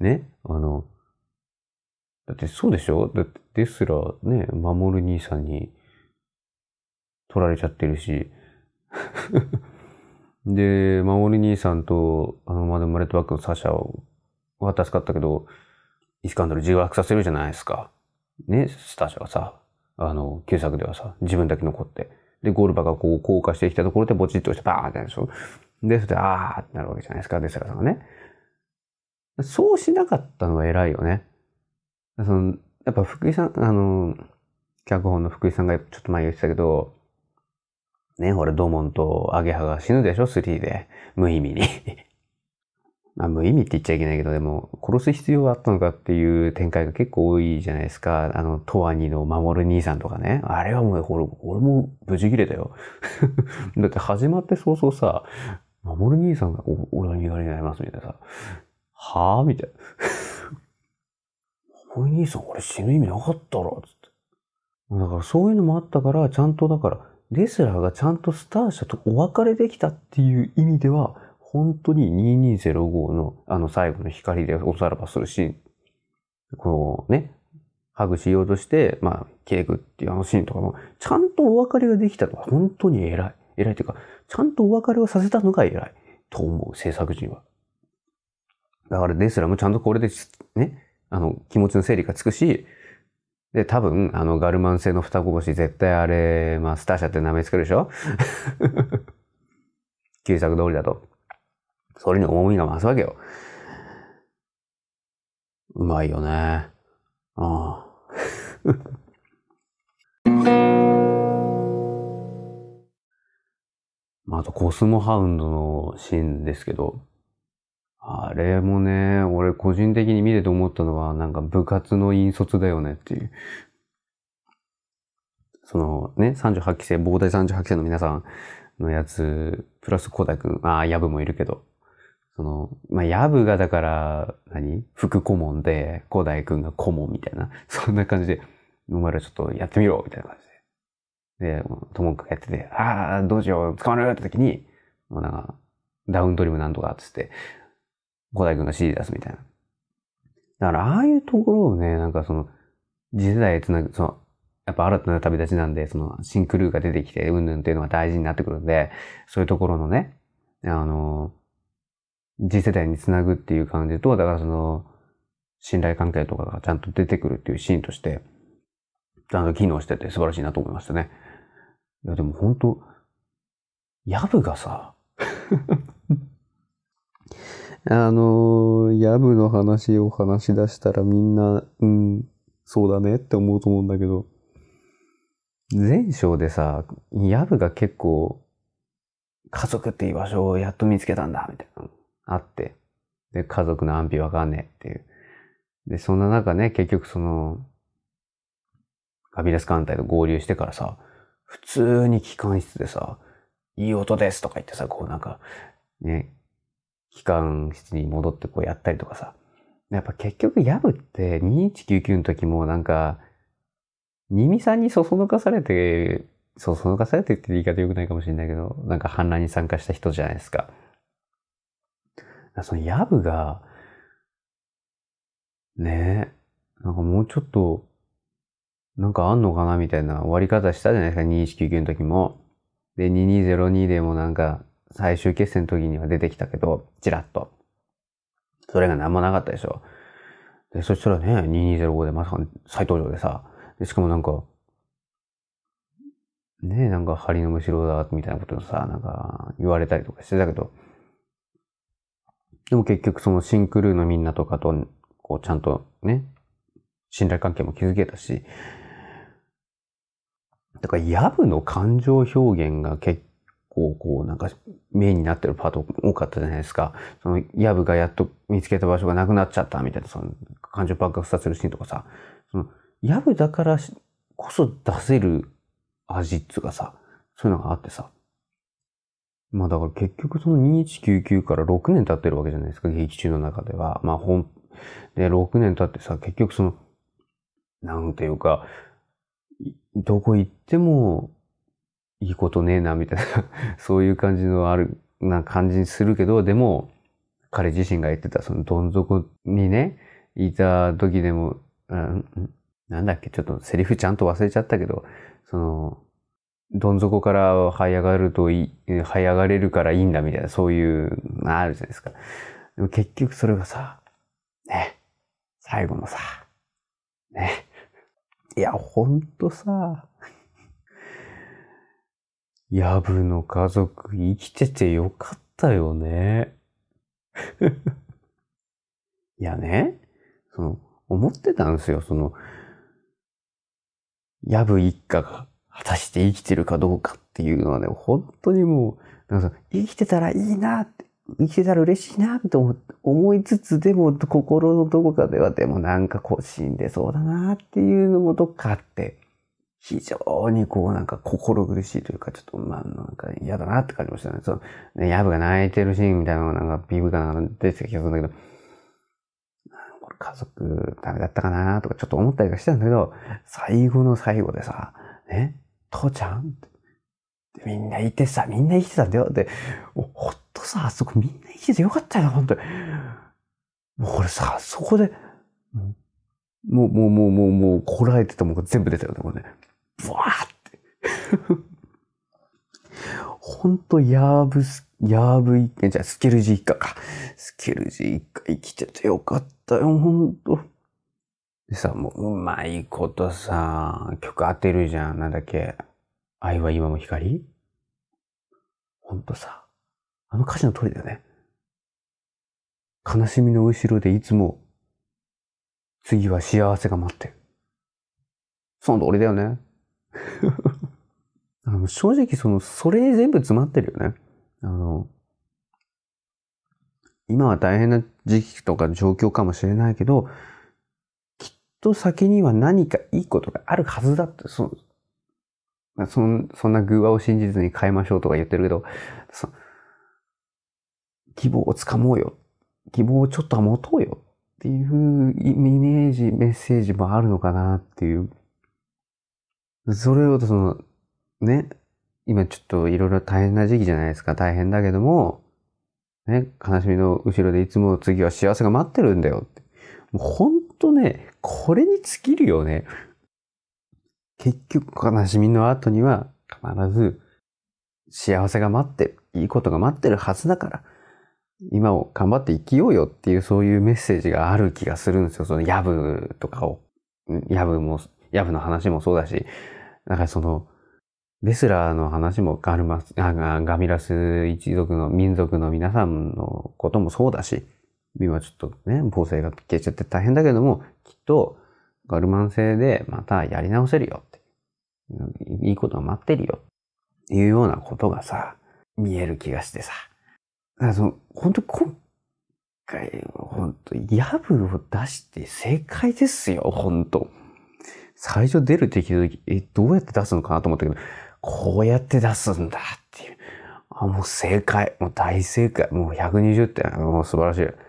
ねあの、だってそうでしょ？だってですらね、守る兄さんに取られちゃってるし。で、守る兄さんと、あの、まだ生まれたばっかのサシャをは助かったけど、イスカンダル自爆させるじゃないですか。ね、スターシャがさ、あの、旧作ではさ、自分だけ残って。で、ゴールバがこう、降下してきたところでボチッとしてバーンってなるでしょ。で、それで、あーってなるわけじゃないですか、デスラさんがね。そうしなかったのは偉いよね。その、やっぱ福井さん、あの、脚本の福井さんがちょっと前言ってたけど、ね、ほら、ドモンとアゲハが死ぬでしょ ?3 で。無意味にまあ、無意味って言っちゃいけないけど、でも、殺す必要があったのかっていう展開が結構多いじゃないですか。あの、トワニの守る兄さんとかね。あれはもう、俺も無事切れだよ。だって始まって早々さ、守る兄さんが、俺は身代わりになりますみたいなさ。はぁみたいな。お兄さん、俺死ぬ意味なかったろつって。だからそういうのもあったから、ちゃんとだから、レスラーがちゃんとスター社とお別れできたっていう意味では、本当に2205のあの最後の光でおさらばするシーン、こうね、ハグしようとして、まあ、切れくっていうあのシーンとかも、ちゃんとお別れができたのは本当に偉い。偉いというか、ちゃんとお別れをさせたのが偉い。と思う、制作陣は。だからレスラもちゃんとこれで、ね、あの、気持ちの整理がつくし、で、多分、あの、ガルマン製の双子星、絶対あれ、まあ、スター社って名前つけるでしょ？旧作通りだと。それに重みが増すわけよ。うまいよね。ああ。まあ、あと、コスモハウンドのシーンですけど、あれもね、俺個人的に見てて思ったのは、なんか部活の引率だよねっていう。そのね、38期生、膨大38期生の皆さんのやつ、プラス古代くん、ああ、ヤブもいるけど、その、まあ、ヤブがだから、何？副顧問で、古代くんが顧問みたいな、そんな感じで、お前らちょっとやってみろみたいな感じで。で、ともかくやってて、ああ、どうしよう、捕まる？って時に、もうなんか、ダウントリムなんとかっつって、古代君が指示出すみたいな。だから、ああいうところをね、なんかその、次世代へつなぐ、その、やっぱ新たな旅立ちなんで、その、新クルーが出てきて、うんぬんっていうのが大事になってくるんで、そういうところのね、あの、次世代につなぐっていう感じと、だからその、信頼関係とかがちゃんと出てくるっていうシーンとして、ちゃんと機能してて素晴らしいなと思いましたね。いや、でも本当ヤブがさ、あのー、ヤブの話を話し出したらみんな、うん、そうだねって思うと思うんだけど、前章でさ、ヤブが結構、家族っていう場所をやっと見つけたんだ、みたいなあって。で、家族の安否わかんねえっていう。で、そんな中ね、結局その、ファビレス艦隊と合流してからさ、普通に機関室でさ、いい音ですとか言ってさ、こうなんか、ね、機関室に戻ってこうやったりとかさ。やっぱ結局、ヤブって2199の時もなんか、ニミさんにそそのかされて、そそのかされてって言い方良くないかもしれないけど、なんか反乱に参加した人じゃないですか。そのヤブが、ねえ、なんかもうちょっと、なんかあんのかなみたいな終わり方したじゃないですか、2199の時も。で、2202でもなんか、最終決戦の時には出てきたけど、チラッと。それが何もなかったでしょ。で、そしたらね、2205でまさか再登場でさ、でしかもなんか、ねえ、なんか針のむしろだ、みたいなことをさ、なんか言われたりとかしてたけど、でも結局そのシンクルーのみんなとかと、こうちゃんとね、信頼関係も築けたし、だからヤブの感情表現が結構こうなんかメインになってるパート多かったじゃないですか。そのヤブがやっと見つけた場所がなくなっちゃったみたいな、その感情爆発させるシーンとかさ、そのヤブだからこそ出せる味っつうかさ、そういうのがあってさ。まあだから結局その2199から6年経ってるわけじゃないですか、劇中の中では。まあ本、で、6年経ってさ、結局その、なんていうか、どこ行ってもいいことねえな、みたいな そういう感じのある、な感じにするけど、でも、彼自身が言ってた、そのどん底にね、いた時でも、うん、なんだっけ、ちょっとセリフちゃんと忘れちゃったけど、その、どん底から這い上がるといい、這い上がれるからいいんだみたいな、そういうのあるじゃないですか。でも結局それがさ、ね、最後のさ、ね、いや、ほんとさ、ヤブの家族生きててよかったよね。いやね、その、思ってたんですよ、その、ヤブ一家が果たして生きてるかどうかっていうのはね、本当にもう、なんか生きてたらいいなって、生きてたら嬉しいなって思いつつ、でも心のどこかではでもなんかこう死んでそうだなっていうのもどっかあって、非常にこうなんか心苦しいというか、ちょっとまあなんか嫌だなって感じましたね。そのね、ヤブが泣いてるシーンみたいなのがなんか PV かなんか出てきた気がするんだけど、家族ダメだったかなとかちょっと思ったりがしたんだけど、最後の最後でさ、ね、父ちゃんってみんないてさ、みんな生きてたんだよ。で、もうほっとさ、あそこみんな生きててよかったよ、本当に。もう俺さ、そこで、もう、もう、もう、もう、もう、こらえてたものが全部出たよね、これね。ブワーって。ほんと、ヤーブス、ヤーブ一家、じゃあスケルジ一家か。スケルジ一家生きててよかったよ、ほんと。でさ、もう、うまいことさ、曲当てるじゃん。なんだっけ。愛は今も光ほんとさ、あの歌詞の通りだよね。悲しみの後ろでいつも、次は幸せが待ってる。その通りだよね。あの正直その、それに全部詰まってるよね。あの、今は大変な時期とか状況かもしれないけど、と先には何かいいことがあるはずだって、そそんそんな偶話を信じずに変えましょうとか言ってるけど、そ希望をつかもうよ。希望をちょっとは持とうよっていうイメージ、メッセージもあるのかなっていう。それをその、ね、今ちょっといろいろ大変な時期じゃないですか。大変だけども、ね、悲しみの後ろでいつも次は幸せが待ってるんだよって。もうほんとね、これに尽きるよね。結局悲しみの後には必ず幸せが待ってる、いいことが待ってるはずだから、今を頑張って生きようよっていうそういうメッセージがある気がするんですよ。そのヤブとかを。ヤブも、ヤブの話もそうだし、なんかその、レスラーの話もガルマス、ガミラス一族の民族の皆さんのこともそうだし、今ちょっとね、防災が消えちゃって大変だけども、きっとガルマン製でまたやり直せるよって。いいことが待ってるよ。っていうようなことがさ、見える気がしてさ。だその、本当今回、本当ヤブを出して正解ですよ、本当最初出るって聞いた時、え、どうやって出すのかなと思ったけど、こうやって出すんだっていう。あ、もう正解。もう大正解。もう120点。もう素晴らしい。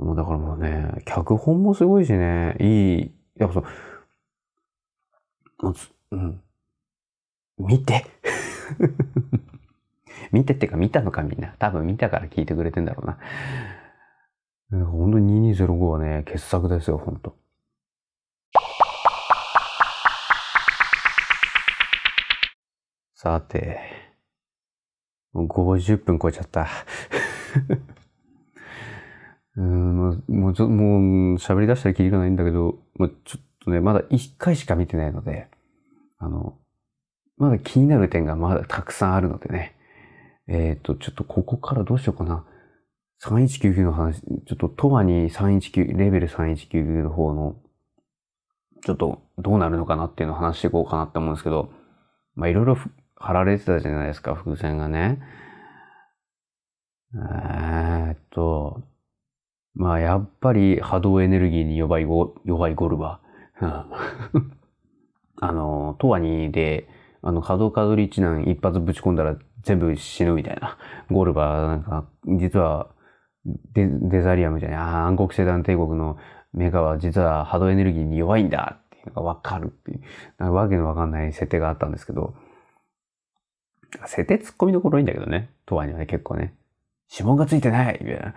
もうだからもうね、脚本もすごいしね、いい。やっぱそう、もううん。見て 見てってか見たのかみんな。多分見たから聞いてくれてんだろうな。本当に2205はね、傑作ですよ、本当さて、もう50分超えちゃった。うん、もう、もうちょ、もう喋り出したらキリがないんだけど、もうちょっとね、まだ1回しか見てないので、あの、まだ気になる点がまだたくさんあるのでね、えっ、ー、と、ちょっとここからどうしようかな。3199の話、ちょっと、とわに319、レベル319の方の、ちょっとどうなるのかなっていうのを話していこうかなって思うんですけど、まあいろいろ貼られてたじゃないですか、伏線がね。えー、っと、まあ、やっぱり波動エネルギーに弱いゴ弱いゴルバ。あの、トワニーで、あの、稼働カドリ一難一発ぶち込んだら全部死ぬみたいな。ゴルバーなんか、実はデ、デザリアムじゃない、あ暗黒星団帝国のメーカーは実は波動エネルギーに弱いんだっていうのがわかるっていう、わけのわかんない設定があったんですけど、設定突っ込みどころいいんだけどね。とはにはね、結構ね。指紋がついてないみたいな。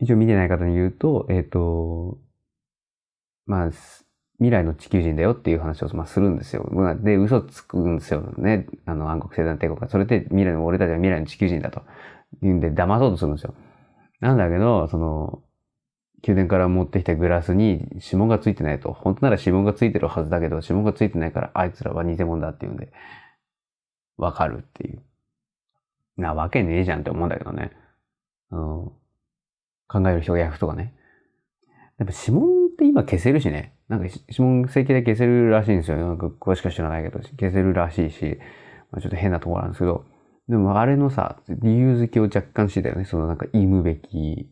一応見てない方に言うと、えっ、ー、と、まあ、未来の地球人だよっていう話を、まあ、するんですよ。で、嘘つくんですよね。あの、暗黒星団帝国が。それで未来の、俺たちは未来の地球人だと。言うんで騙そうとするんですよ。なんだけど、その、宮殿から持ってきたグラスに指紋がついてないと。本当なら指紋がついてるはずだけど、指紋がついてないからあいつらは偽物だって言うんで、わかるっていう。なわけねえじゃんって思うんだけどね。うん、考える人が焼くとかね。やっぱ指紋って今消せるしね。なんか指紋石で消せるらしいんですよ。なんか詳しくは知らないけど、消せるらしいし、まあ、ちょっと変なところなんですけど、でもあれのさ、理由付けを若干してたよね。そのなんか意むべき、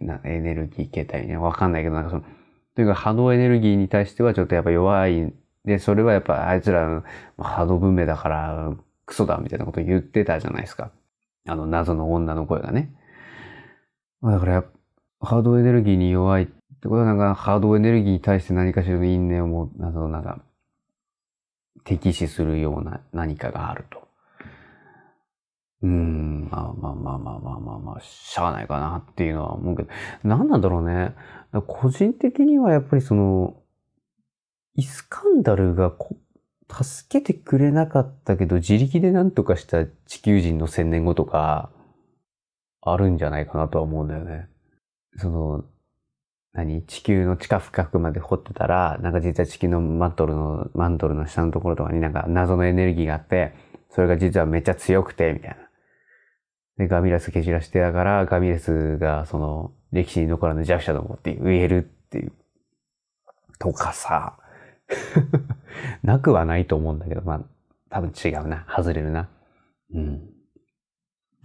なんかエネルギー形態ね。わかんないけど、なんかその、というか波動エネルギーに対してはちょっとやっぱ弱いで、それはやっぱあいつら波動文明だからクソだみたいなこと言ってたじゃないですか。あの謎の女の声がね。まあだから波動エネルギーに弱いってことはなんか波動エネルギーに対して何かしらの因縁をもう、謎なんか敵視するような何かがあると。うん、まあまあまあまあまあまあまあ、しゃあないかなっていうのは思うけど、何なんだろうね。個人的にはやっぱりその、イスカンダルがこ助けてくれなかったけど、自力で何とかした地球人の千年後とか、あるんじゃないかなとは思うんだよね。その、何？地球の地下深くまで掘ってたら、なんか実は地球のマントルの、マントルの下のところとかになんか謎のエネルギーがあって、それが実はめっちゃ強くて、みたいな。で、ガミラス蹴散らしてだから、ガミラスがその歴史に残らぬ弱者どもって言えるっていう。とかさ、なくはないと思うんだけど、まあ、多分違うな。外れるな。うん。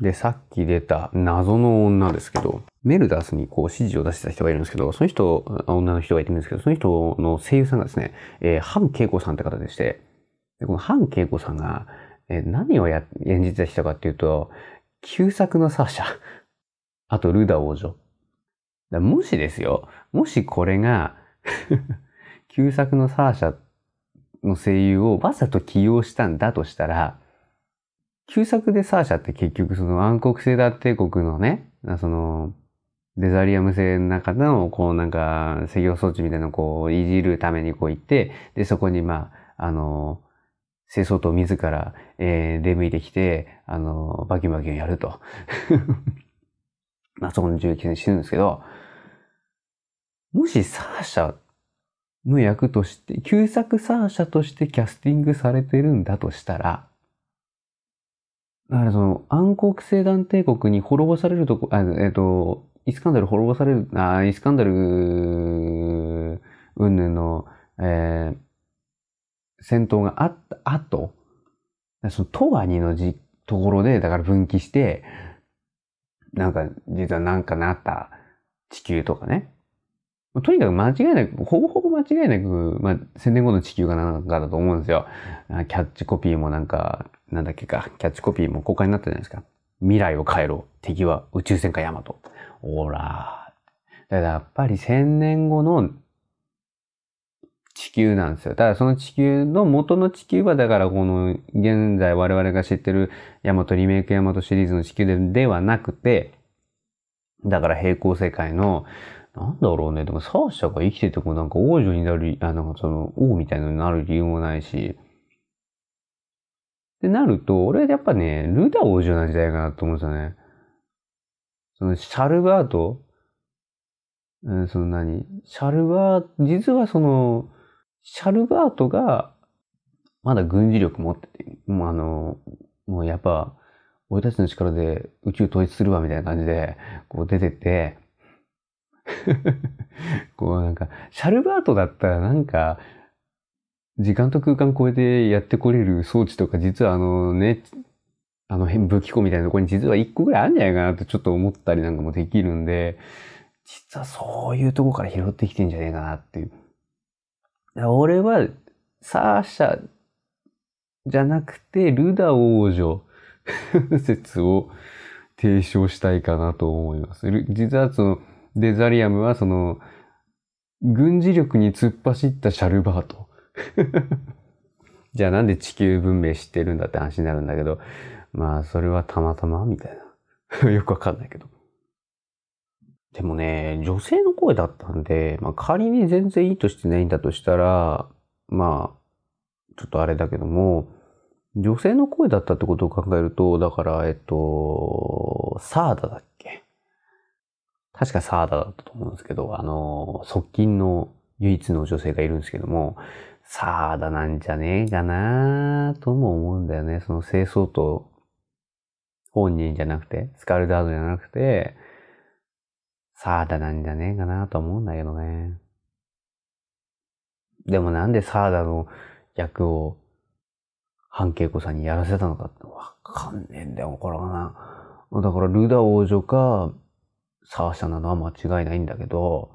で、さっき出た謎の女ですけど、メルダースにこう指示を出してた人がいるんですけど、その人、女の人がいてるんですけど、その人の声優さんがですね、えー、ハン・ケイコさんって方でして、でこのハン・ケイコさんが、えー、何をや演じてた人かっていうと、旧作のサーシャ、あとルダ王女。だもしですよ、もしこれが 旧作のサーシャの声優をわざと起用したんだとしたら、旧作でサーシャって結局その暗黒星だ帝国のね、その、デザリアム星の中の、こうなんか、制御装置みたいなのをこう、いじるためにこう行って、で、そこにまあ、あの、清掃と自ら、えー、出向いてきて、あの、バキバキをやると。まあ、そこの銃撃戦死ぬんですけど、もしサーシャの役として、旧作サーシャとしてキャスティングされてるんだとしたら、だからその暗黒星団帝国に滅ぼされるとこ、えっ、ー、と、イスカンダル滅ぼされる、あイスカンダル、うんぬんの、えー、戦闘があった後、そのトワニのじ、ところで、だから分岐して、なんか、実はなんかなった地球とかね。とにかく間違いなく、ほぼほぼ間違いなく、まあ、千年後の地球がなんかだと思うんですよ。キャッチコピーもなんか、なんだっけか、キャッチコピーも公開になったじゃないですか。未来を変えろ。敵は宇宙戦艦ヤマト。おらだからやっぱり千年後の地球なんですよ。ただその地球の元の地球はだからこの現在我々が知ってるヤマトリメイクヤマトシリーズの地球でではなくて、だから平行世界のなんだろうね。でも、サーシャが生きててもなんか王女になる、あ、なんかその、王みたいなのになる理由もないし。ってなると、俺はやっぱね、ルダ王女なんじゃないかなと思うんですよね。その、シャルバート、うん、その何？シャルバー、実はその、シャルバートが、まだ軍事力持ってて、もうあの、もうやっぱ、俺たちの力で宇宙統一するわみたいな感じで、こう出てって、こうなんか、シャルバートだったらなんか、時間と空間超えてやってこれる装置とか実はあのね、あの辺武器庫みたいなところに実は一個ぐらいあるんじゃないかなってちょっと思ったりなんかもできるんで、実はそういうとこから拾ってきてんじゃねえかなっていう。俺は、サーシャじゃなくて、ルダ王女 説を提唱したいかなと思います。実はその、デザリアムはその、軍事力に突っ走ったシャルバート。じゃあなんで地球文明知ってるんだって話になるんだけど、まあそれはたまたまみたいな。よくわかんないけど。でもね、女性の声だったんで、まあ仮に全然いいとしてないんだとしたら、まあ、ちょっとあれだけども、女性の声だったってことを考えると、だから、えっと、サーダだっけ？確かサーダだったと思うんですけど、あの、側近の唯一の女性がいるんですけども、サーダなんじゃねえかなとも思うんだよね。その清掃と本人じゃなくて、スカルダードじゃなくて、サーダなんじゃねえかなと思うんだけどね。でもなんでサーダの役を半慶子さんにやらせたのかってわかんねえんだよ、これはな。だからルダ王女か、サーシャなのは間違いないんだけど、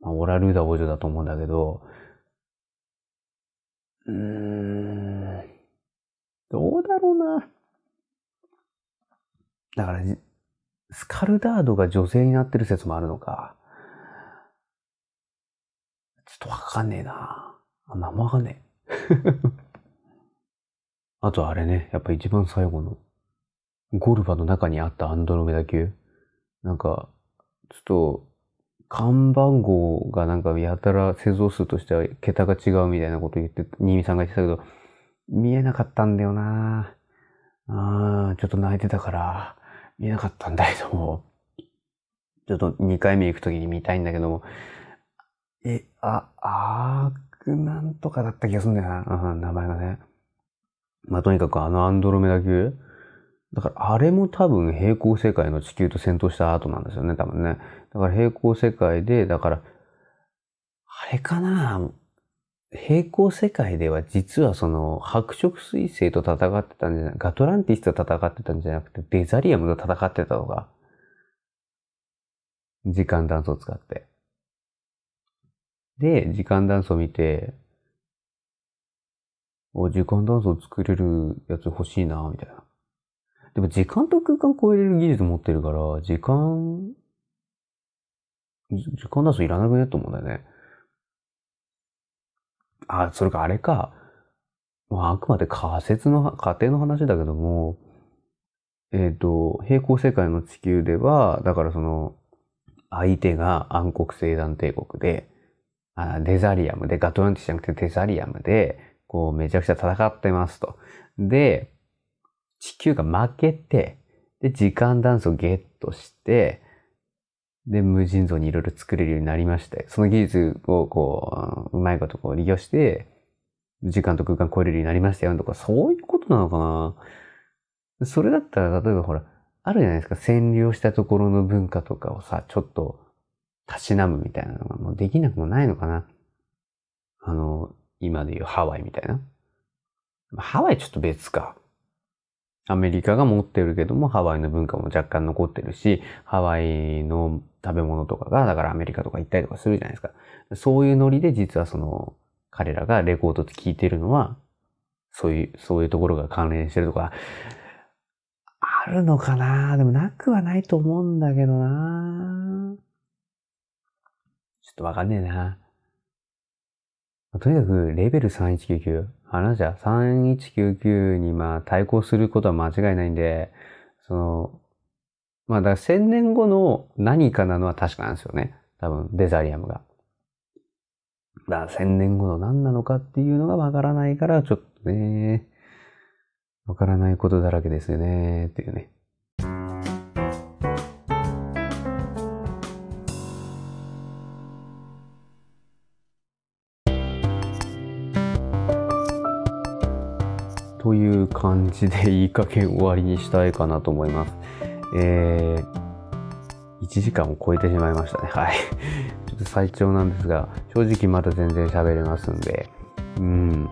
まあ、俺はルダ王女だと思うんだけど、うーん、どうだろうな。だから、スカルダードが女性になってる説もあるのか。ちょっとわかんねえな。あ、名前がねえ あとあれね、やっぱ一番最後の、ゴルバの中にあったアンドロメダ級。なんか、ちょっと、看番号がなんかやたら製造数としては桁が違うみたいなこと言って、新見さんが言ってたけど、見えなかったんだよな。あちょっと泣いてたから、見えなかったんだけども、ちょっと2回目行くときに見たいんだけども、え、あ、あーくなんとかだった気がするんだよな、うん、名前がね。まあ、とにかくあのアンドロメダ級、だからあれも多分平行世界の地球と戦闘した後なんですよね、多分ね。だから平行世界で、だから、あれかな？平行世界では実はその白色彗星と戦ってたんじゃない、ガトランティスと戦ってたんじゃなくて、デザリアムと戦ってたとか。時間断層を使って。で、時間断層を見て、お、時間断層作れるやつ欲しいな、みたいな。でも時間と空間超えれる技術持ってるから、時間、時間断層いらなくね？と思うんだよね。あ、それかあれか。まあ、あくまで仮説の、仮定の話だけども、えっ、ー、と、平行世界の地球では、だからその、相手が暗黒星団帝国で、あデザリアムで、ガトランティじゃなくてデザリアムで、こう、めちゃくちゃ戦ってますと。で、地球が負けて、で、時間ダンスをゲットして、で、無尽蔵にいろいろ作れるようになりまして、その技術をこう、うまいことこう利用して、時間と空間超えるようになりましたよとか、そういうことなのかなそれだったら、例えばほら、あるじゃないですか、占領したところの文化とかをさ、ちょっと、たしなむみたいなのがもうできなくもないのかな。あの、今で言うハワイみたいな。ハワイちょっと別か。アメリカが持ってるけども、ハワイの文化も若干残ってるし、ハワイの食べ物とかが、だからアメリカとか行ったりとかするじゃないですか。そういうノリで実はその、彼らがレコードって聞いてるのは、そういう、そういうところが関連してるとか、あるのかな？でもなくはないと思うんだけどなちょっとわかんねえな。とにかく、レベル3199。話じゃ、3199にまあ対抗することは間違いないんで、その、まあだから1000年後の何かなのは確かなんですよね。多分、デザリアムが。だから1000年後の何なのかっていうのがわからないから、ちょっとね、わからないことだらけですよね、っていうね。感じでいい加減終わりにしたいかなと思います。えー、1時間を超えてしまいましたね。はい。ちょっと最長なんですが、正直まだ全然喋れますんで、うん。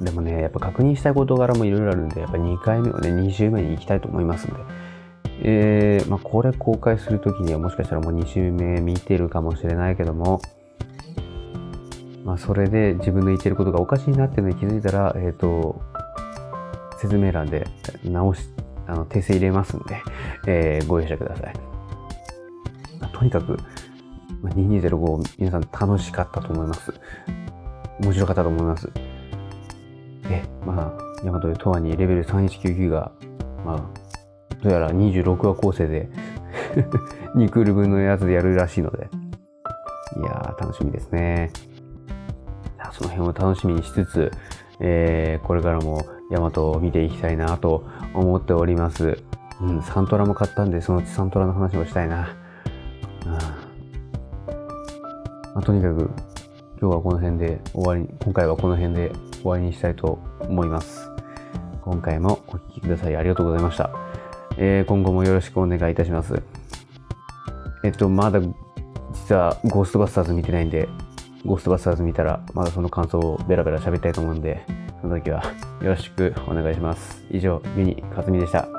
でもね、やっぱ確認したい事柄もいろいろあるんで、やっぱ2回目をね、2週目に行きたいと思いますんで、えー、まあ、これ公開するときにはもしかしたらもう2週目見てるかもしれないけども、まあ、それで自分の言ってることがおかしいなっていうのに気づいたら、えっ、ー、と、説明欄で直し、あの、訂正入れますんで、えー、ご容赦ください。とにかく、2205皆さん楽しかったと思います。面白かったと思います。で、まあ、ヤマトでとわにレベル3199が、まあ、どうやら26話構成で 2クール分のやつでやるらしいので、いやー、楽しみですね。その辺を楽しみにしつつ、えー、これからもヤマトを見ていきたいなと思っております。うん、サントラも買ったんで、そのうちサントラの話もしたいな。うんまあ、とにかく、今日はこの辺で終わり、今回はこの辺で終わりにしたいと思います。今回もお聴きくださいありがとうございました。えー、今後もよろしくお願いいたします。えっと、まだ実はゴーストバスターズ見てないんで、ゴーストバスターズ見たら、まだその感想をベラベラ喋りたいと思うんで、その時はよろしくお願いします。以上、ユニ・カズミでした。